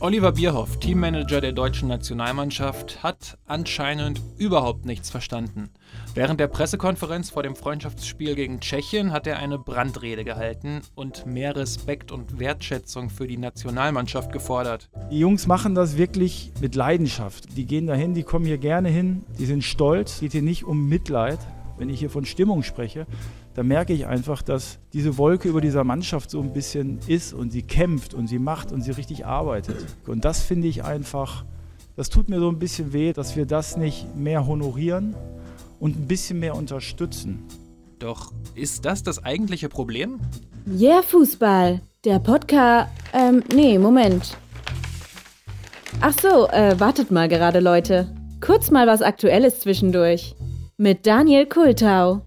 Oliver Bierhoff, Teammanager der deutschen Nationalmannschaft, hat anscheinend überhaupt nichts verstanden. Während der Pressekonferenz vor dem Freundschaftsspiel gegen Tschechien hat er eine Brandrede gehalten und mehr Respekt und Wertschätzung für die Nationalmannschaft gefordert. Die Jungs machen das wirklich mit Leidenschaft. Die gehen dahin, die kommen hier gerne hin, die sind stolz. Es geht hier nicht um Mitleid, wenn ich hier von Stimmung spreche, da merke ich einfach, dass diese Wolke über dieser Mannschaft so ein bisschen ist und sie kämpft und sie macht und sie richtig arbeitet. Und das finde ich einfach, das tut mir so ein bisschen weh, dass wir das nicht mehr honorieren und ein bisschen mehr unterstützen. Doch ist das das eigentliche Problem? Yeah, Fußball. Der Podcast. Ähm, nee, Moment. Ach so, äh, wartet mal gerade, Leute. Kurz mal was Aktuelles zwischendurch. Mit Daniel Kultau.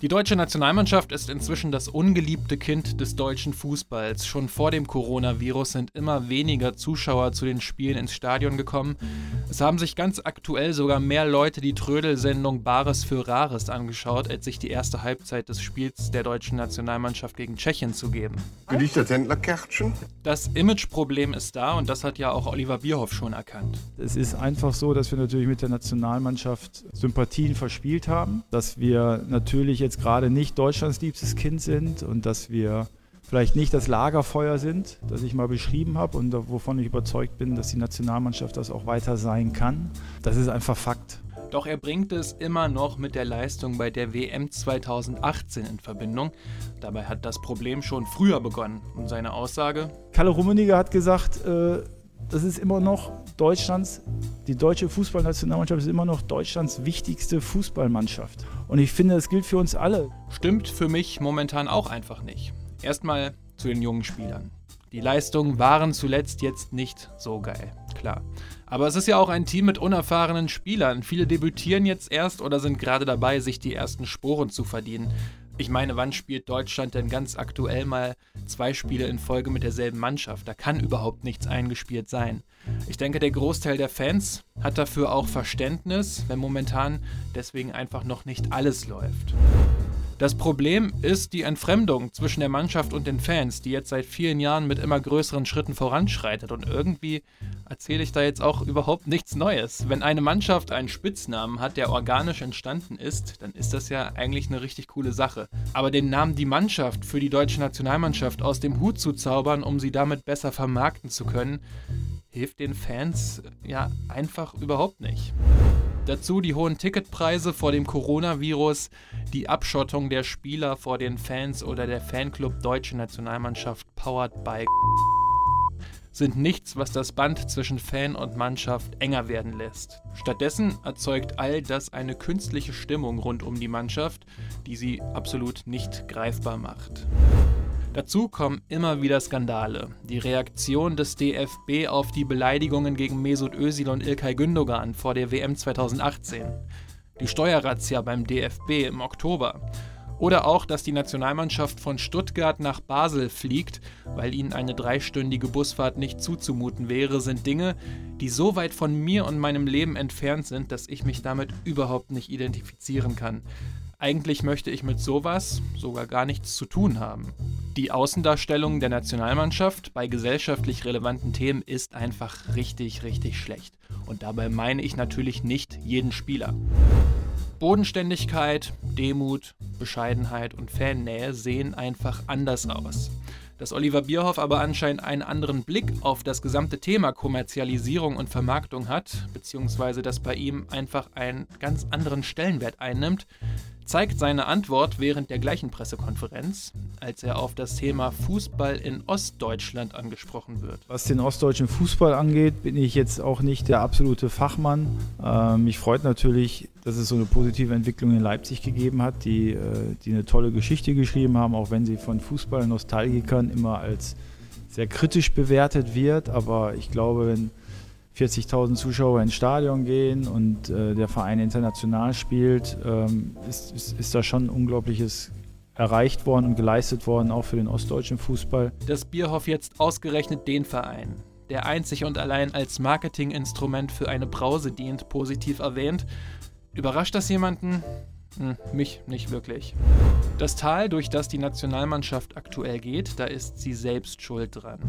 Die deutsche Nationalmannschaft ist inzwischen das ungeliebte Kind des deutschen Fußballs. Schon vor dem Coronavirus sind immer weniger Zuschauer zu den Spielen ins Stadion gekommen. Es haben sich ganz aktuell sogar mehr Leute die Trödelsendung Bares für Rares angeschaut, als sich die erste Halbzeit des Spiels der deutschen Nationalmannschaft gegen Tschechien zu geben. Gedicht das Händlerkärtchen? Das Imageproblem ist da und das hat ja auch Oliver Bierhoff schon erkannt. Es ist einfach so, dass wir natürlich mit der Nationalmannschaft Sympathien verspielt haben, dass wir natürlich jetzt gerade nicht Deutschlands liebstes Kind sind und dass wir vielleicht nicht das Lagerfeuer sind, das ich mal beschrieben habe und wovon ich überzeugt bin, dass die Nationalmannschaft das auch weiter sein kann. Das ist einfach Fakt. Doch er bringt es immer noch mit der Leistung bei der WM 2018 in Verbindung. Dabei hat das Problem schon früher begonnen. Und seine Aussage? Kalle Rummeniger hat gesagt, äh, das ist immer noch Deutschlands, die deutsche Fußballnationalmannschaft ist immer noch Deutschlands wichtigste Fußballmannschaft. Und ich finde, das gilt für uns alle. Stimmt für mich momentan auch einfach nicht. Erstmal zu den jungen Spielern. Die Leistungen waren zuletzt jetzt nicht so geil, klar. Aber es ist ja auch ein Team mit unerfahrenen Spielern. Viele debütieren jetzt erst oder sind gerade dabei, sich die ersten Sporen zu verdienen. Ich meine, wann spielt Deutschland denn ganz aktuell mal zwei Spiele in Folge mit derselben Mannschaft? Da kann überhaupt nichts eingespielt sein. Ich denke, der Großteil der Fans hat dafür auch Verständnis, wenn momentan deswegen einfach noch nicht alles läuft. Das Problem ist die Entfremdung zwischen der Mannschaft und den Fans, die jetzt seit vielen Jahren mit immer größeren Schritten voranschreitet. Und irgendwie erzähle ich da jetzt auch überhaupt nichts Neues. Wenn eine Mannschaft einen Spitznamen hat, der organisch entstanden ist, dann ist das ja eigentlich eine richtig coole Sache. Aber den Namen die Mannschaft für die deutsche Nationalmannschaft aus dem Hut zu zaubern, um sie damit besser vermarkten zu können, hilft den Fans ja einfach überhaupt nicht. Dazu die hohen Ticketpreise vor dem Coronavirus, die Abschottung der Spieler vor den Fans oder der Fanclub Deutsche Nationalmannschaft powered by sind nichts, was das Band zwischen Fan und Mannschaft enger werden lässt. Stattdessen erzeugt all das eine künstliche Stimmung rund um die Mannschaft, die sie absolut nicht greifbar macht. Dazu kommen immer wieder Skandale. Die Reaktion des DFB auf die Beleidigungen gegen Mesut Özil und Ilkay Gündogan vor der WM 2018. Die Steuerrazzia beim DFB im Oktober. Oder auch, dass die Nationalmannschaft von Stuttgart nach Basel fliegt, weil ihnen eine dreistündige Busfahrt nicht zuzumuten wäre, sind Dinge, die so weit von mir und meinem Leben entfernt sind, dass ich mich damit überhaupt nicht identifizieren kann. Eigentlich möchte ich mit sowas sogar gar nichts zu tun haben. Die Außendarstellung der Nationalmannschaft bei gesellschaftlich relevanten Themen ist einfach richtig, richtig schlecht. Und dabei meine ich natürlich nicht jeden Spieler. Bodenständigkeit, Demut, Bescheidenheit und Fannähe sehen einfach anders aus. Dass Oliver Bierhoff aber anscheinend einen anderen Blick auf das gesamte Thema Kommerzialisierung und Vermarktung hat, beziehungsweise das bei ihm einfach einen ganz anderen Stellenwert einnimmt, zeigt seine Antwort während der gleichen Pressekonferenz, als er auf das Thema Fußball in Ostdeutschland angesprochen wird. Was den ostdeutschen Fußball angeht, bin ich jetzt auch nicht der absolute Fachmann. Ähm, mich freut natürlich, dass es so eine positive Entwicklung in Leipzig gegeben hat, die, äh, die eine tolle Geschichte geschrieben haben, auch wenn sie von Fußball-Nostalgikern immer als sehr kritisch bewertet wird. Aber ich glaube, wenn 40.000 Zuschauer ins Stadion gehen und äh, der Verein international spielt, ähm, ist, ist, ist da schon unglaubliches erreicht worden und geleistet worden, auch für den ostdeutschen Fußball. Dass Bierhoff jetzt ausgerechnet den Verein, der einzig und allein als Marketinginstrument für eine Brause dient, positiv erwähnt, überrascht das jemanden? Hm, mich nicht wirklich. Das Tal, durch das die Nationalmannschaft aktuell geht, da ist sie selbst schuld dran.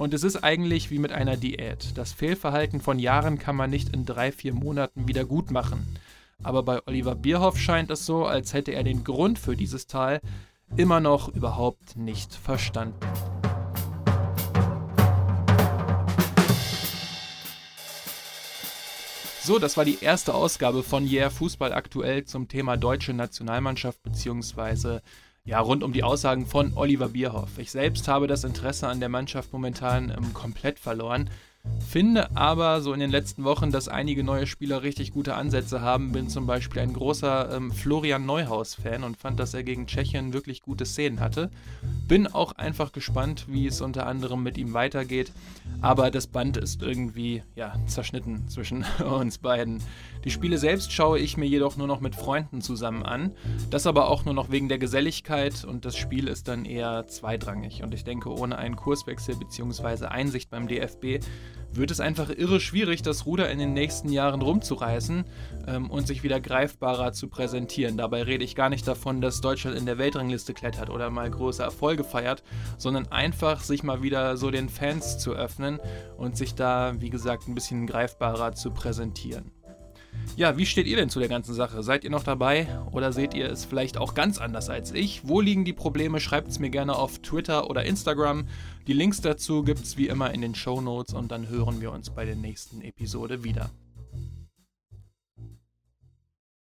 Und es ist eigentlich wie mit einer Diät. Das Fehlverhalten von Jahren kann man nicht in drei, vier Monaten wieder gut machen. Aber bei Oliver Bierhoff scheint es so, als hätte er den Grund für dieses Tal immer noch überhaupt nicht verstanden. So, das war die erste Ausgabe von Yeah Fußball aktuell zum Thema deutsche Nationalmannschaft beziehungsweise ja, rund um die Aussagen von Oliver Bierhoff. Ich selbst habe das Interesse an der Mannschaft momentan ähm, komplett verloren. Finde aber so in den letzten Wochen, dass einige neue Spieler richtig gute Ansätze haben. Bin zum Beispiel ein großer ähm, Florian Neuhaus-Fan und fand, dass er gegen Tschechien wirklich gute Szenen hatte. Bin auch einfach gespannt, wie es unter anderem mit ihm weitergeht. Aber das Band ist irgendwie ja, zerschnitten zwischen uns beiden. Die Spiele selbst schaue ich mir jedoch nur noch mit Freunden zusammen an. Das aber auch nur noch wegen der Geselligkeit und das Spiel ist dann eher zweitrangig. Und ich denke, ohne einen Kurswechsel bzw. Einsicht beim DFB wird es einfach irre schwierig, das Ruder in den nächsten Jahren rumzureißen ähm, und sich wieder greifbarer zu präsentieren. Dabei rede ich gar nicht davon, dass Deutschland in der Weltrangliste klettert oder mal große Erfolge feiert, sondern einfach sich mal wieder so den Fans zu öffnen und sich da, wie gesagt, ein bisschen greifbarer zu präsentieren. Ja, wie steht ihr denn zu der ganzen Sache? Seid ihr noch dabei oder seht ihr es vielleicht auch ganz anders als ich? Wo liegen die Probleme? Schreibt es mir gerne auf Twitter oder Instagram. Die Links dazu gibt es wie immer in den Show Notes und dann hören wir uns bei der nächsten Episode wieder.